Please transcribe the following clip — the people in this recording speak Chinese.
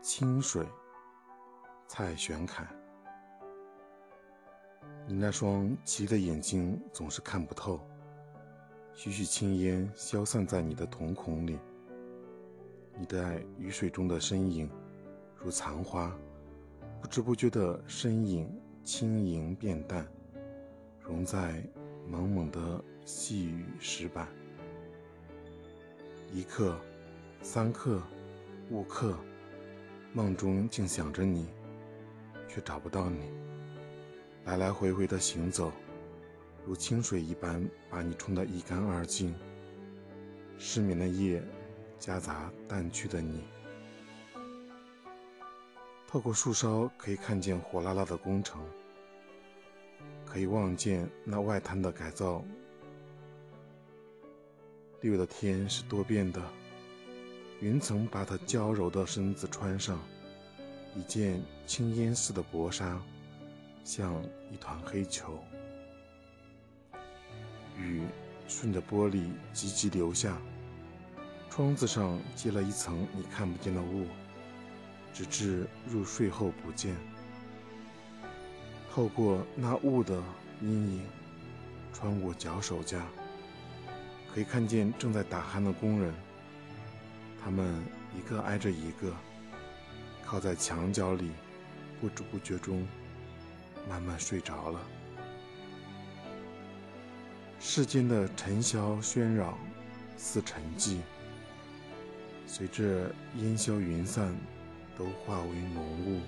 清水，蔡玄凯。你那双奇的眼睛总是看不透，徐徐青烟消散在你的瞳孔里。你在雨水中的身影，如残花，不知不觉的身影轻盈变淡，融在蒙蒙的细雨石板。一刻，三刻，五刻，梦中竟想着你，却找不到你。来来回回的行走，如清水一般把你冲得一干二净。失眠的夜。夹杂淡去的你，透过树梢可以看见火辣辣的工程，可以望见那外滩的改造。六月的天是多变的，云层把它娇柔的身子穿上，一件青烟似的薄纱，像一团黑球。雨顺着玻璃急急流下。窗子上结了一层你看不见的雾，直至入睡后不见。透过那雾的阴影，穿过脚手架，可以看见正在打鼾的工人。他们一个挨着一个，靠在墙角里，不知不觉中慢慢睡着了。世间的尘嚣喧扰，似沉寂。随着烟消云散，都化为浓雾。